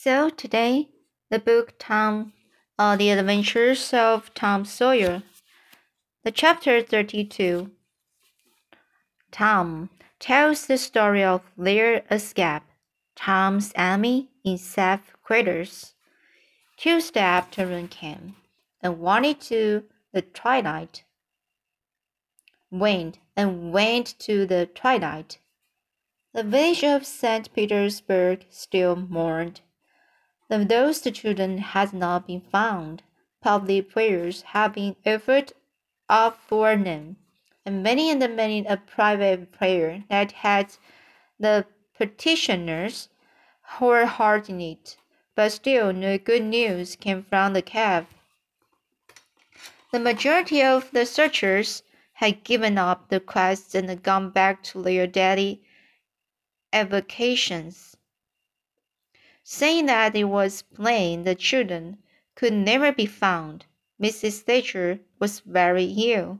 So today, the book Tom, uh, The Adventures of Tom Sawyer, the chapter 32. Tom tells the story of their escape, Tom's enemy in safe quarters. Tuesday afternoon came, and wanted to the twilight. Went and went to the twilight. The village of St. Petersburg still mourned those the children had not been found, public prayers have been offered up for them, and many and many a private prayer that had the petitioners whole heart in it. But still no good news came from the cave. The majority of the searchers had given up the quest and gone back to their daily avocations saying that it was plain the children could never be found. Mrs. Thatcher was very ill,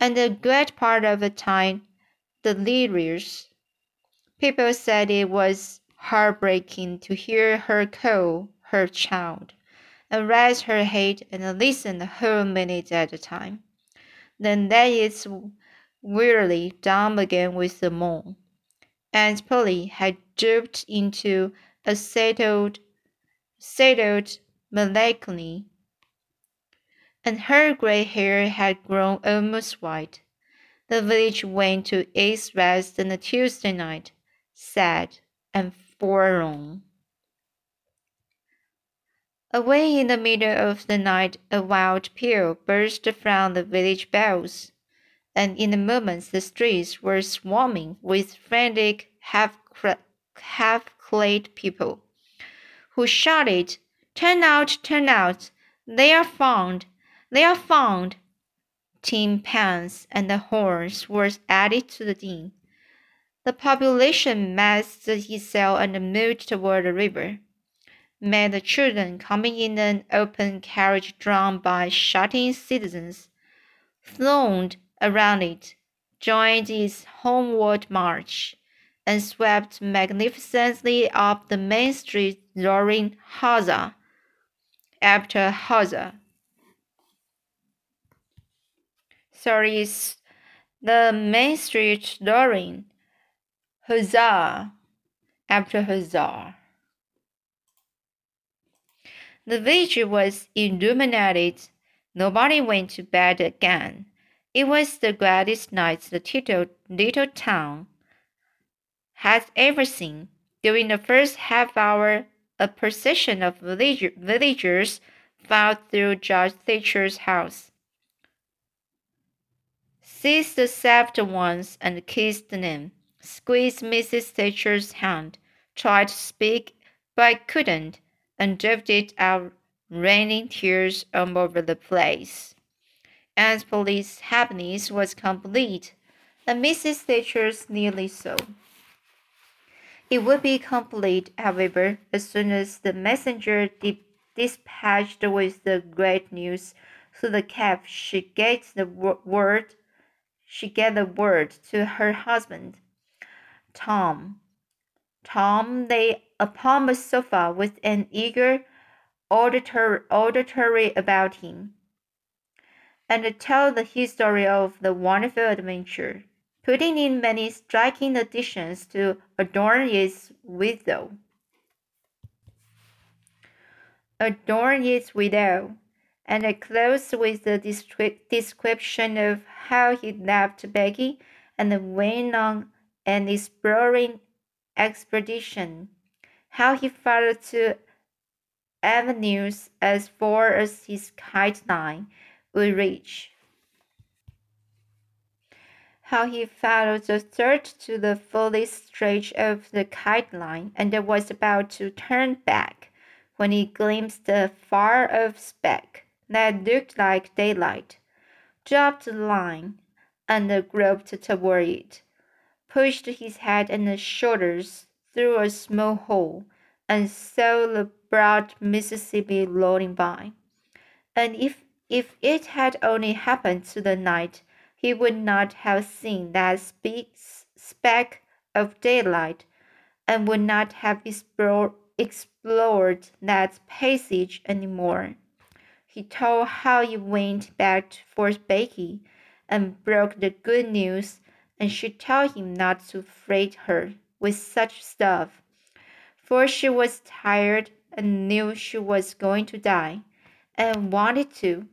and a great part of the time delirious. People said it was heartbreaking to hear her call her child, and raise her head and listen a whole minute at a time. Then lay it wearily down again with a moan. Aunt Polly had drooped into a settled, settled melancholy, and her gray hair had grown almost white. The village went to its rest on a Tuesday night, sad and forlorn. Away in the middle of the night, a wild peal burst from the village bells, and in a moment the streets were swarming with frantic, half half clad people, who shouted, Turn out, turn out! They are found! They are found! Tin pans and the horns were added to the din. The population massed itself and moved toward the river. Men the children coming in an open carriage drawn by shouting citizens, thronged around it, joined its homeward march and swept magnificently up the main street, roaring huzza after huzzah. Sorry, the main street roaring "Huzzah!" after huzzah. The village was illuminated. Nobody went to bed again. It was the gladdest night the little, little town has ever seen. During the first half hour, a procession of villagers filed through Judge Thatcher's house. Seized the saved ones and kissed them, squeezed Mrs. Thatcher's hand, tried to speak but couldn't, and drifted out raining tears all over the place. Aunt Polly's happiness was complete, and Mrs. Thatcher's nearly so. It would be complete, however, as soon as the messenger dispatched with the great news to the cave should get the word she get the word to her husband. Tom. Tom lay upon the sofa with an eager auditory, auditory about him, and told the history of the wonderful adventure putting in many striking additions to adorn its widow. Adorn its widow, and a close with the description of how he left Becky and went on an exploring expedition, how he followed two avenues as far as his kite line would reach how he followed the third to the fullest stretch of the kite line and was about to turn back when he glimpsed a far off speck that looked like daylight, dropped the line, and groped toward it, pushed his head and shoulders through a small hole, and saw the broad Mississippi rolling by. And if if it had only happened to the night, he would not have seen that speck of daylight, and would not have explored, explored that passage any more. He told how he went back for Becky and broke the good news, and she told him not to freight her with such stuff, for she was tired and knew she was going to die, and wanted to.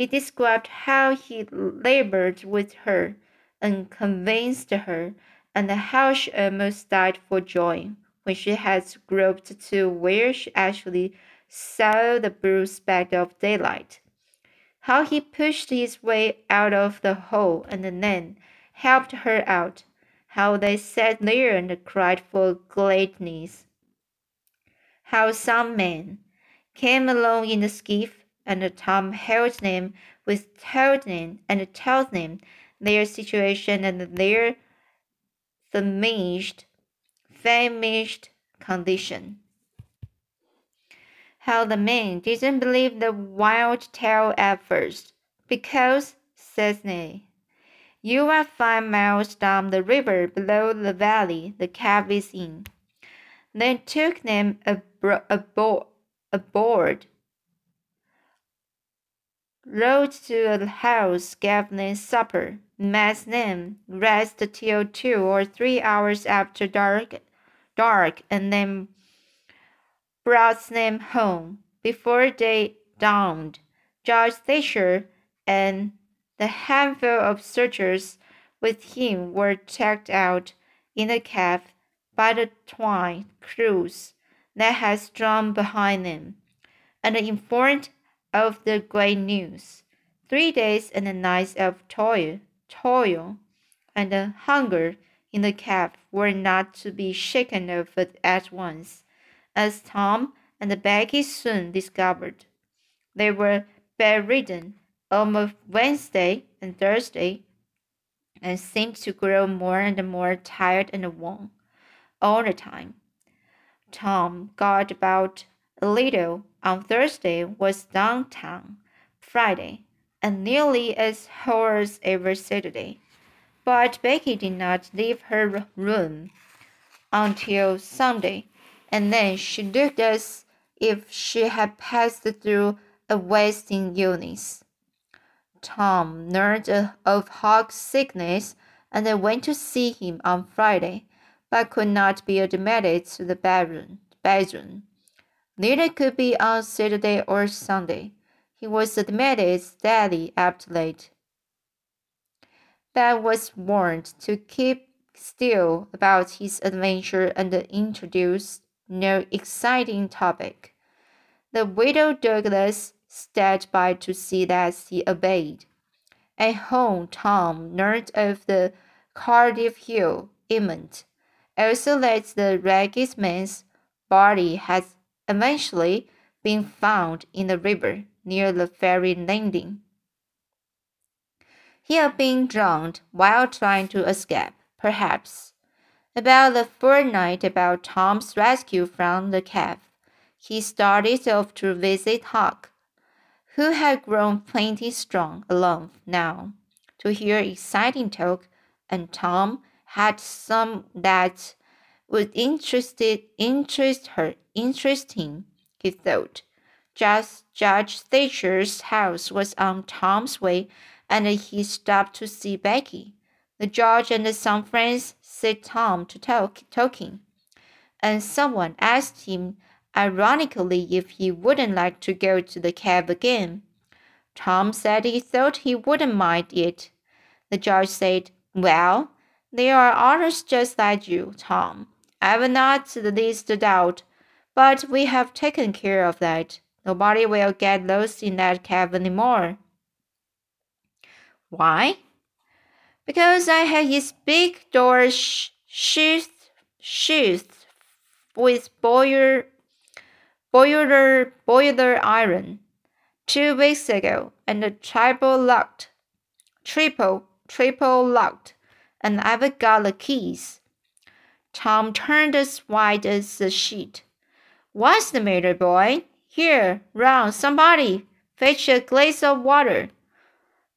He described how he labored with her and convinced her, and how she almost died for joy when she had groped to where she actually saw the blue speck of daylight. How he pushed his way out of the hole and then helped her out. How they sat there and cried for gladness. How some men came along in the skiff, and Tom them with them and them their situation and their famished, famished condition how the man didn't believe the wild tale at first, because, says Nelly, you are five miles down the river below the valley the cave is in. Then took them aboard, aboard, rode to a house, gave them supper, made them rest till two or three hours after dark, dark, and then brought them home before day dawned. Judge Thatcher and the handful of searchers with him were checked out in the cave by the twine crews that had strung behind them, and informed of the great news. Three days and nights of toil, toil, and hunger in the cave were not to be shaken off at once as Tom and Becky soon discovered. They were bedridden almost Wednesday and Thursday and seemed to grow more and more tired and worn all the time. Tom got about little on Thursday, was downtown Friday, and nearly as hoarse every Saturday. But Becky did not leave her room until Sunday and then she looked as if she had passed through a wasting illness. Tom learned of Huck's sickness and I went to see him on Friday, but could not be admitted to the bedroom. bedroom. Neither could be on Saturday or Sunday. He was admitted daily after late. But was warned to keep still about his adventure and introduced no exciting topic. The widow Douglas stood by to see that he obeyed. At home, Tom learned of the Cardiff Hill event, also that the ragged man's body has eventually being found in the river near the ferry landing. He had been drowned while trying to escape, perhaps. About the fortnight about Tom's rescue from the cave, he started off to visit Huck, who had grown plenty strong alone now to hear exciting talk, and Tom had some that would interested interest her interesting, he thought. Just Judge Thatcher's house was on Tom's way, and he stopped to see Becky. The judge and some friends set Tom to talk, talking, and someone asked him ironically if he wouldn't like to go to the cave again. Tom said he thought he wouldn't mind it. The judge said, Well, there are others just like you, Tom. I've not the least doubt, but we have taken care of that. Nobody will get lost in that cave any more. Why? because I had his big door sh sheathed with boiler, boiler, boiler iron two weeks ago, and the triple locked, triple, triple locked, and I've got the keys. Tom turned as white as a sheet. What's the matter, boy? Here, run, somebody, fetch a glass of water.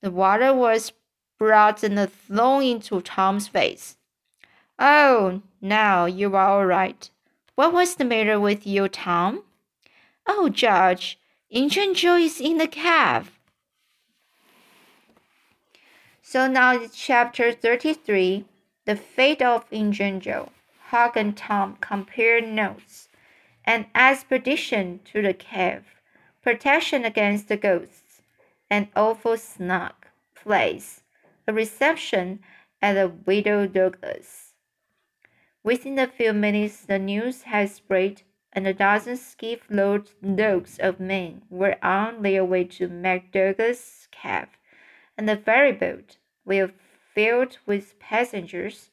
The water was brought and thrown into Tom's face. Oh, now you are all right. What was the matter with you, Tom? Oh, Judge, Injun Joe is in the cave. So now it's chapter 33, The Fate of Injun Joe. Huck and Tom compare notes. An expedition to the cave. Protection against the ghosts. An awful snug place. A reception at the Widow Douglas. Within a few minutes, the news had spread, and a dozen skiff-load loads of men were on their way to McDougal's cave, and the ferry boat, well filled with passengers,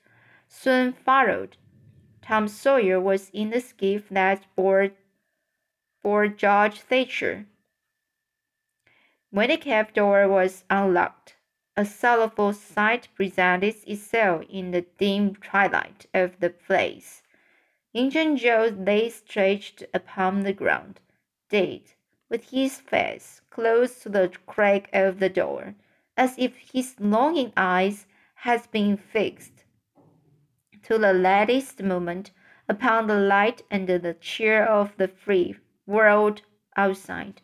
soon followed. Tom Sawyer was in the skiff that bore, Judge Thatcher. When the cave door was unlocked, a sorrowful sight presented itself in the dim twilight of the place. Injun Joe lay stretched upon the ground, dead, with his face close to the crack of the door, as if his longing eyes had been fixed to the latest moment upon the light and the cheer of the free world outside.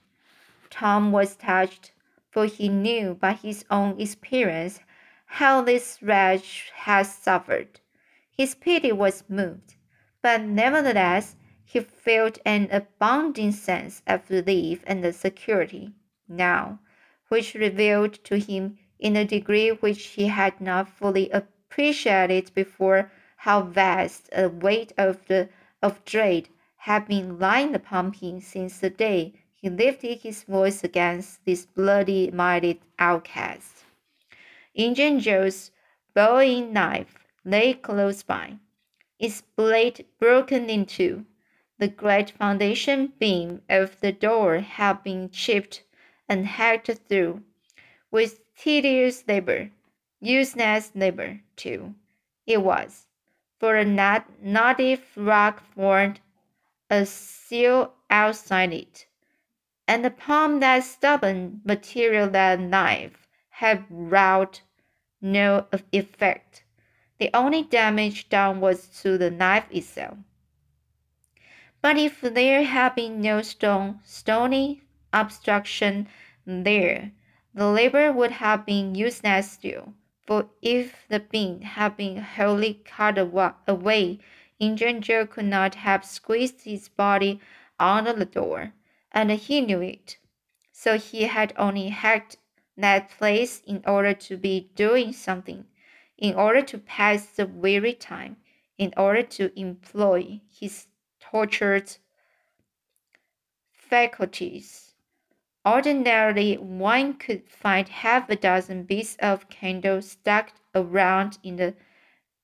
Tom was touched for he knew by his own experience how this wretch had suffered. His pity was moved, but nevertheless he felt an abounding sense of relief and security now, which revealed to him in a degree which he had not fully appreciated before how vast a weight of the of dread had been lying upon him since the day he lifted his voice against this bloody minded outcast. Injun Joe's bowie knife lay close by, its blade broken in two. The great foundation beam of the door had been chipped and hacked through, with tedious labor, useless labor, too. It was, for a native rock formed a seal outside it and upon that stubborn material that knife had wrought no effect. The only damage done was to the knife itself. But if there had been no stone, stony obstruction there, the labor would have been useless still. For if the beam had been wholly cut away, Injun Joe could not have squeezed his body under the door and he knew it. So he had only hacked that place in order to be doing something, in order to pass the weary time, in order to employ his tortured faculties. Ordinarily, one could find half a dozen bits of candle stuck around in the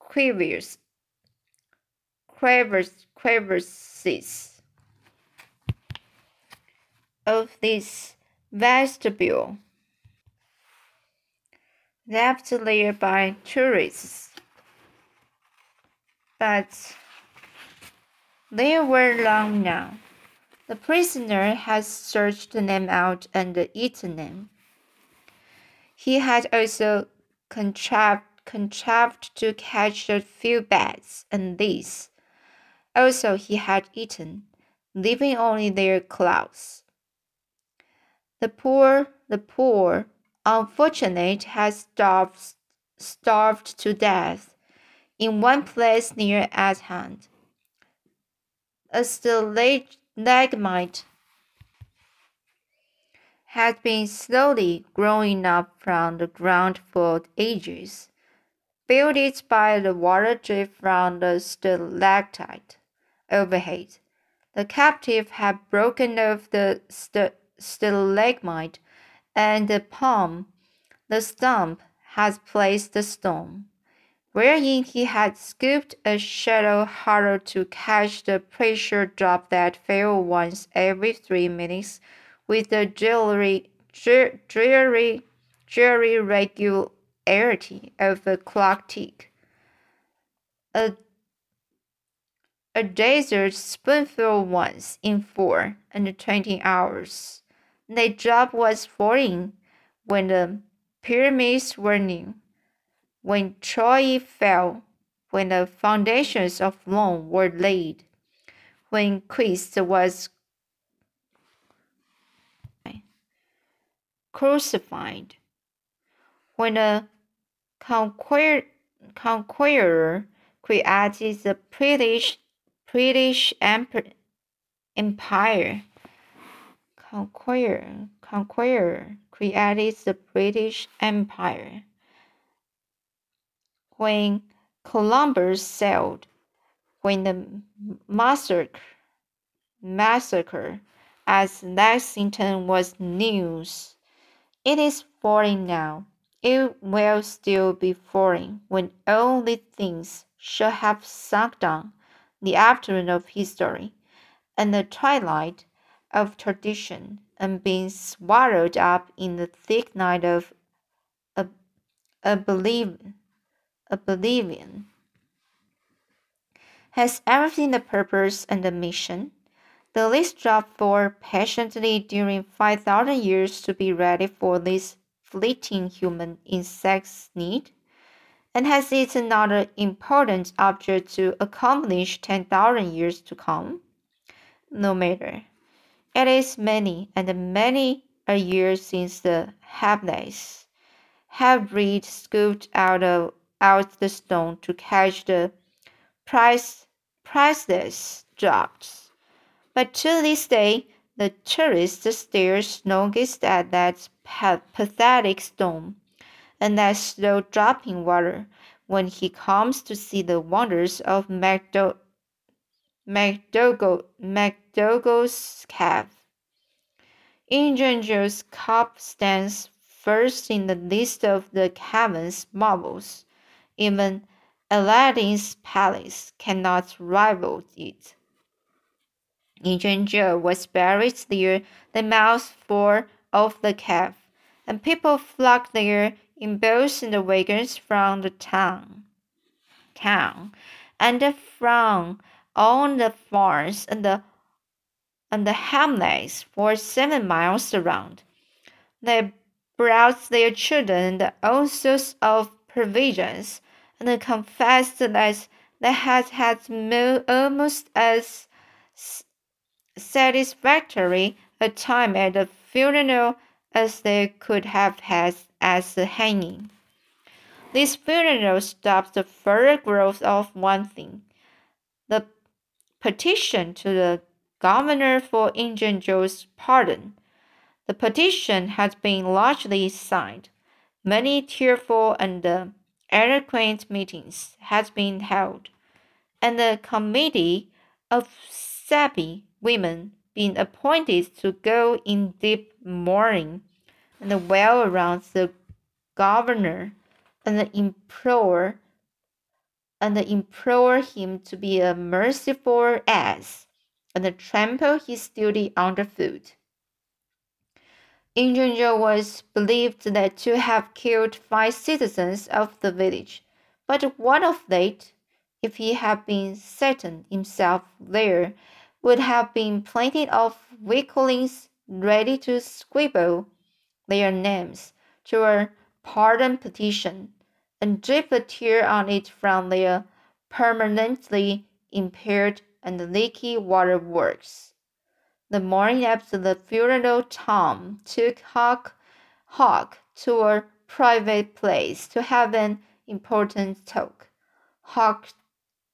quivers, quivers, crevices of this vestibule left there by tourists. But they were long now. The prisoner had searched them out and eaten them. He had also contrived, contrived to catch a few bats, and these also he had eaten, leaving only their claws. The poor, the poor, unfortunate had starved, starved to death in one place near at hand. A stalagmite had been slowly growing up from the ground for ages, built by the water drip from the stalactite overhead. The captive had broken off the st stalagmite, and the palm, the stump, has placed the stone, wherein he had scooped a shallow hollow to catch the pressure drop that fell once every three minutes with the dreary, dreary, dreary regularity of a clock tick. A a desert spoonful once in four and twenty hours. The job was falling when the pyramids were new, when Troy fell, when the foundations of Rome were laid, when Christ was crucified. When a conquer conqueror created the British British Empire, conqueror conqueror created the British Empire. When Columbus sailed, when the massacre massacre at Lexington was news. It is foreign now. It will still be foreign when all these things shall have sunk down the afternoon of history and the twilight of tradition and been swallowed up in the thick night of oblivion. Oblivion. Has everything the purpose and the mission? The list dropped for patiently during 5,000 years to be ready for this fleeting human insect's need? And has it another important object to accomplish 10,000 years to come? No matter. It is many and many a year since the hapless have breed scooped out of out the stone to catch the price priceless drops. But to this day, the tourist stares longest at that pathetic stone and that slow dropping water when he comes to see the wonders of McDo McDougal, McDougal's Cave. Injun Joe's cup stands first in the list of the caverns marvels. Even Aladdin's palace cannot rival it. Joe was buried near the mouth for of the cave, and people flocked there in boats and wagons from the town, town, and from all the farms and the and the hamlets for seven miles around. They brought their children the all sorts of provisions, and confessed that they had had almost as satisfactory a time at the funeral as they could have had at the hanging. This funeral stopped the further growth of one thing the petition to the governor for Injun Joe's pardon. The petition had been largely signed. Many tearful and eloquent meetings had been held, and a committee of Sabi women been appointed to go in deep mourning and wail around the governor and implore and implore him to be a merciful ass and trample his duty underfoot. Injun Joe was believed that to have killed five citizens of the village, but what of late, If he had been certain himself there, would have been plenty of weaklings ready to scribble their names to a pardon petition and drip a tear on it from their permanently impaired and leaky waterworks. The morning after the funeral, Tom took Huck, Huck to a private place to have an important talk. Huck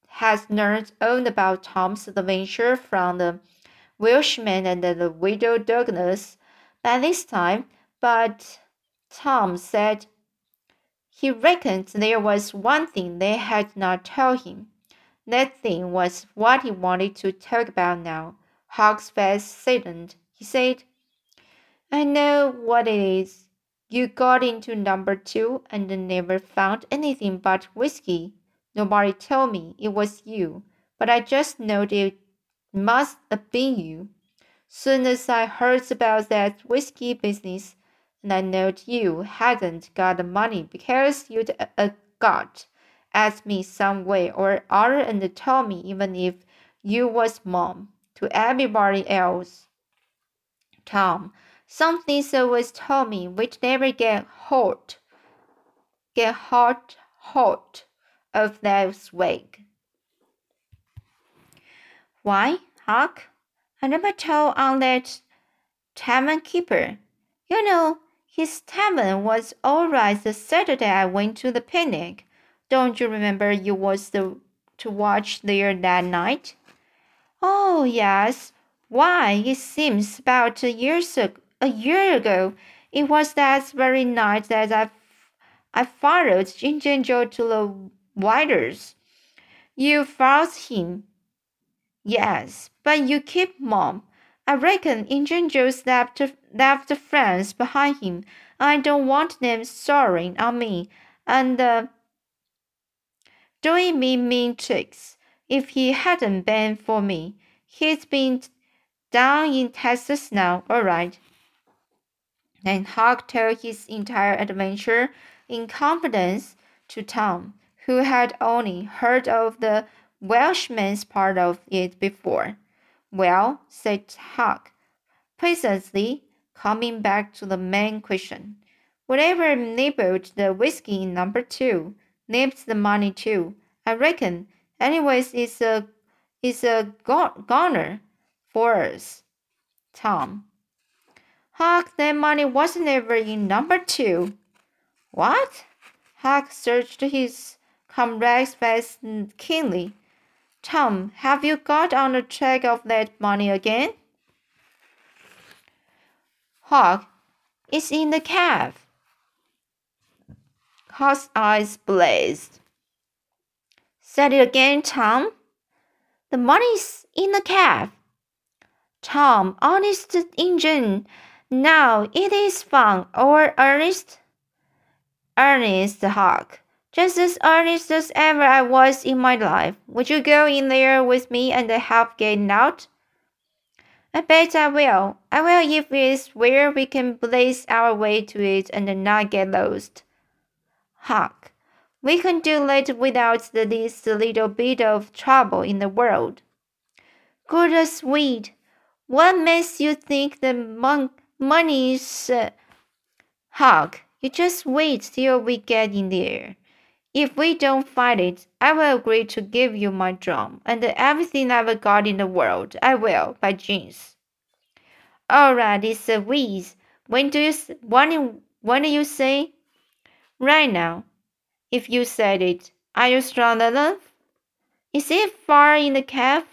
has learned all about Tom's adventure from the Welshman and the widow Douglas by this time, but Tom said he reckoned there was one thing they had not told him. That thing was what he wanted to talk about now. Huck's face saddened. He said, I know what it is. You got into number two and never found anything but whiskey. Nobody told me it was you, but I just knowed it must have been you. Soon as I heard about that whiskey business, and I knowed you hadn't got the money because you'd uh, got at me some way or other and told me even if you was mom to everybody else. Tom, some things always told me which never get hot, get hot, hot of that swag. Why? Huck. I never told on that tavern keeper. You know, his tavern was all right the Saturday I went to the picnic. Don't you remember you was the, to watch there that night? Oh, yes. Why, it seems about a, years ago, a year ago. It was that very night that I, I followed Injun Joe to the Widers. You followed him. Yes, but you keep mum. I reckon Injun Joe's left, left friends behind him. I don't want them soaring on me and uh, doing me mean tricks. If he hadn't been for me, he's been down in Texas now, all right. And Huck told his entire adventure in confidence to Tom, who had only heard of the Welshman's part of it before. Well, said Huck, presently, coming back to the main question. Whatever nibbled the whiskey in number two, nipped the money too. I reckon. Anyways, it's a it's a goner for us. Tom. Huck, that money wasn't ever in number two. What? Huck searched his comrade's face keenly. Tom, have you got on the track of that money again? Huck, it's in the cave. Huck's eyes blazed. Say it again, Tom. The money's in the cave. Tom, honest Injun. Now it is fun or earnest? Ernest Huck. Just as earnest as ever I was in my life. Would you go in there with me and help getting out? I bet I will. I will if it's where we can blaze our way to it and not get lost. Huck, we can do that without the least little bit of trouble in the world. Good as sweet. What makes you think the mon- money's uh? You just wait till we get in there. If we don't find it, I will agree to give you my drum and everything I've got in the world. I will, by jeans. All right, it's a wheeze. When do you when when do you say? Right now. If you said it, are you strong enough? Is it far in the cave?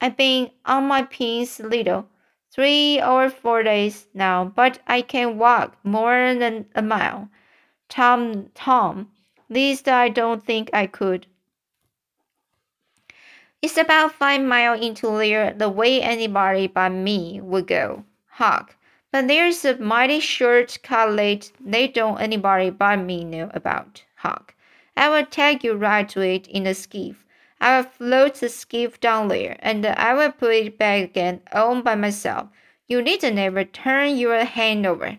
I've been on my pins little, three or four days now, but I can walk more than a mile. Tom, Tom, least I don't think I could. It's about five miles into there the way anybody but me would go. Huck. But there's a mighty short cut late they don't anybody but me know about. Huck. I will take you right to it in the skiff. I will float the skiff down there, and I will put it back again all by myself. You needn't ever turn your hand over.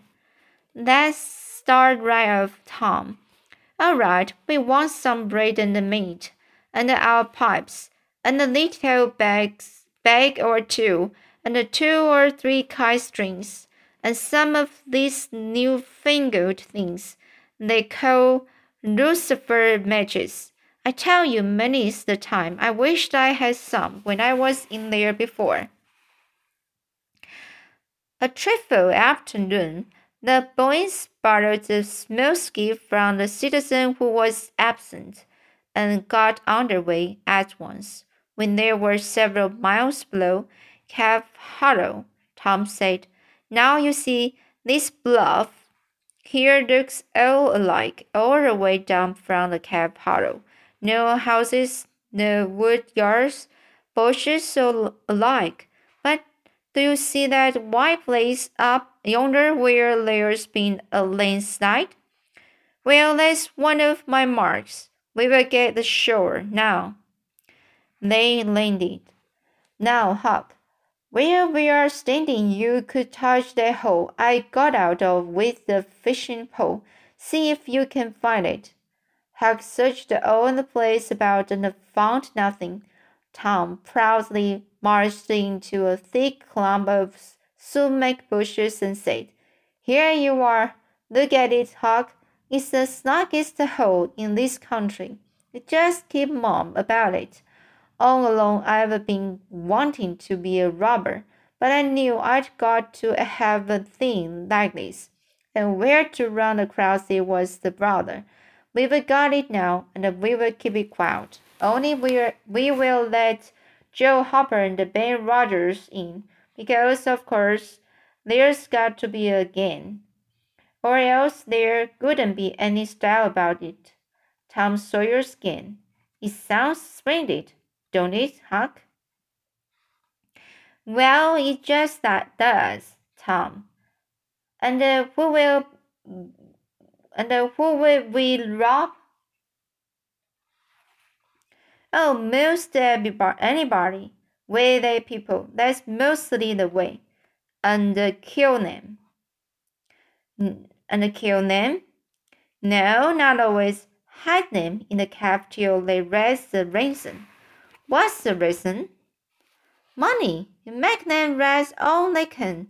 Let's start right off, Tom. All right, we want some bread and meat, and our pipes, and a little bags, bag or two, and two or three kite strings, and some of these new-fangled things they call lucifer matches. I tell you, many's the time I wished I had some when I was in there before. A trifle afternoon, the boys borrowed the small skiff from the citizen who was absent, and got under way at once. When they were several miles below, Cave Hollow, Tom said. Now you see, this bluff here looks all alike all the way down from the Cave Hollow. No houses, no wood yards, bushes all alike. But do you see that white place up yonder where there's been a landslide? Well, that's one of my marks. We will get the shore now. They landed. Now, Huck, where we are standing, you could touch that hole I got out of with the fishing pole. See if you can find it. Huck searched all the place about and found nothing. Tom proudly marched into a thick clump of sumac bushes and said, Here you are. Look at it, Huck. It's the snuggest hole in this country. Just keep mum about it. All along I've been wanting to be a robber, but I knew I'd got to have a thing like this. And where to run across it was the brother. We've got it now, and we will keep it quiet. Only we we will let Joe Harper and Ben Rogers in, because of course there's got to be a game, or else there couldn't be any style about it. Tom Sawyer's game. It sounds splendid, don't it, Huck? Well, it just that does, Tom. And uh, who will and uh, who will we rob? Oh, most anybody. Wealthy people. That's mostly the way. And uh, kill them. And kill them? No, not always. Hide them in the cave till they raise the ransom. What's the reason? Money. You make them raise all they can,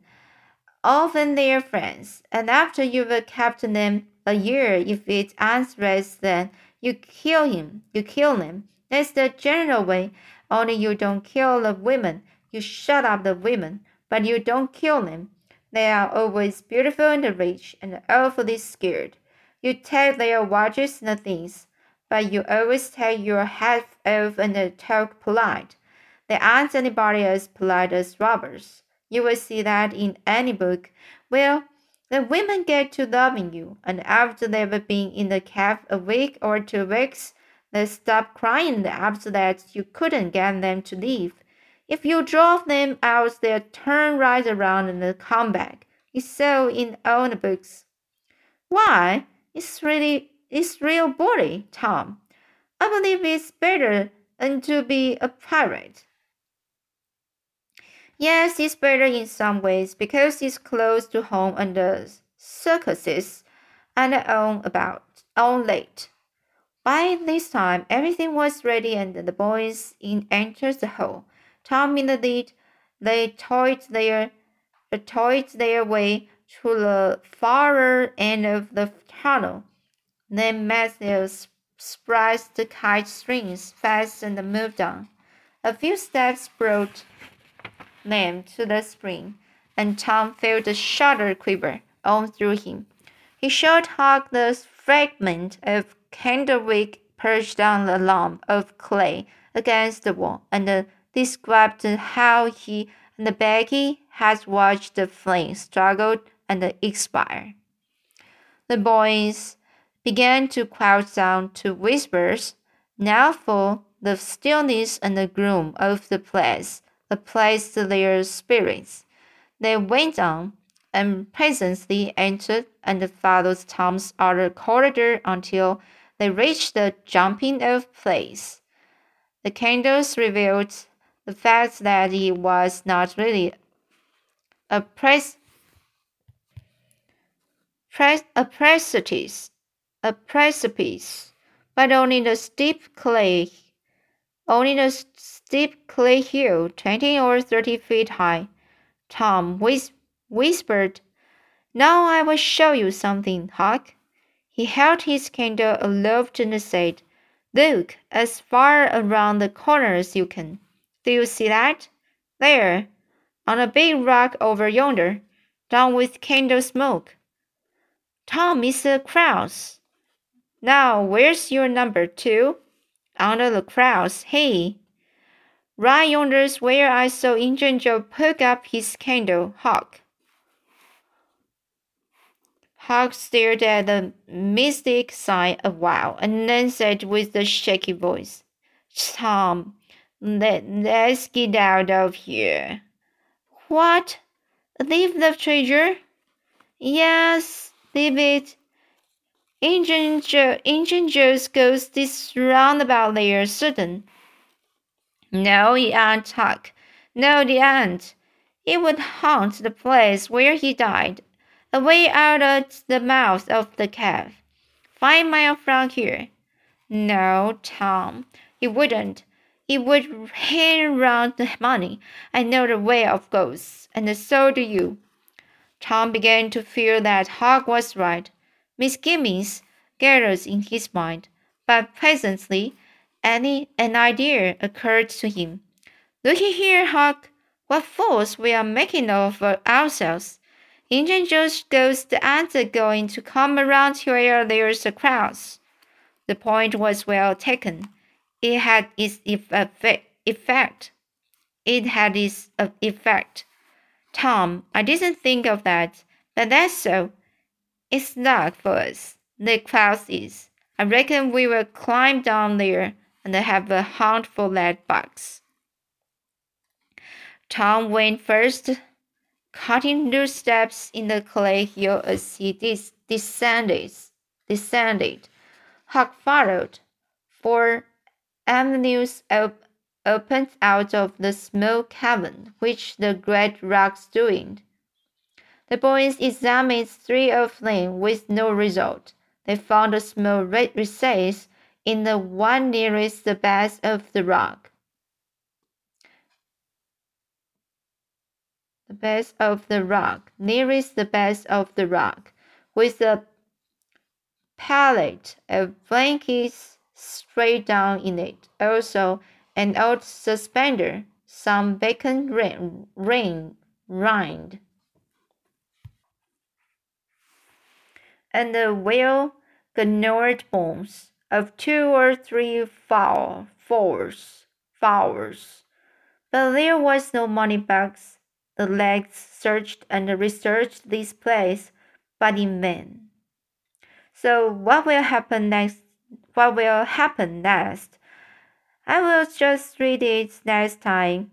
often their friends, and after you've kept them a year, if it raised, then you kill him. You kill them. That's the general way. Only you don't kill the women. You shut up the women, but you don't kill them. They are always beautiful and rich and awfully scared. You take their watches and things, but you always take your hat off and talk polite. There aren't anybody as polite as robbers. You will see that in any book. Well, the women get to loving you, and after they've been in the cave a week or two weeks, they stop crying after that you couldn't get them to leave. If you drove them out, they'll turn right around and come back. It's so in all the books. Why? It's really it's real boring, Tom. I believe it's better than to be a pirate. Yes, it's better in some ways because it's close to home and the circuses and on about on late. By this time, everything was ready and the boys in entered the hall. Tom in the lead, they toyed their, toyed their way to the farther end of the tunnel. Then Matthew spliced the kite strings fast and moved on. A few steps brought them to the spring, and Tom felt a shudder quiver all through him. He showed Huck the fragment of candlewick perched on the lump of clay against the wall, and uh, described how he and Becky had watched the flame struggle and expire. The boys began to quiet down to whispers, now for the stillness and the gloom of the place the appeased their spirits. They went on, and presently entered and followed Tom's outer corridor until they reached the jumping off place. The candles revealed the fact that it was not really a press, press a precipice, a precipice, but only the steep clay, only the steep clay hill, twenty or thirty feet high. Tom whis whispered, Now I will show you something, Huck. He held his candle aloft and said, Look as far around the corner as you can. Do you see that? There, on a big rock over yonder, down with candle smoke. Tom is a cross. Now, where's your number two? Under the cross, hey. Right yonder's where I saw Injun Joe poke up his candle, Huck. Huck stared at the mystic sign a while and then said with a shaky voice, Tom, let, let's get out of here. What? Leave the treasure? Yes, leave it. Injun Joe's ghost is roundabout there, certain. No, he ain't, Huck. No, he ain't. He would haunt the place where he died, away out at the mouth of the cave, five miles from here. No, Tom, he wouldn't. He would hand round the money. I know the way of ghosts, and so do you. Tom began to feel that Huck was right. Misgivings gathered in his mind, but presently any an idea occurred to him. Looky here, Huck, what fools we are making of ourselves. Injun Joe's ghost ain't going to come around where there's a crowd. The point was well taken. It had its uh, effect. It had its uh, effect. Tom, I didn't think of that, but that's so. It's luck for us. The clouds is. I reckon we will climb down there and have a hunt for lead bugs. Tom went first, cutting new steps in the clay hill as he des descended. descended. Huck followed. Four avenues op opened out of the small cavern which the great rocks doing. The boys examined three of them with no result. They found a small red recess in the one nearest the base of the rock. The base of the rock, nearest the base of the rock, with a pallet of blankets straight down in it. Also, an old suspender, some bacon rind, rind and the well gnawed bones of two or three fowl, fowls, fowls. But there was no money box. The legs searched and researched this place, but in vain. So what will happen next? What will happen next? I will just read it next time.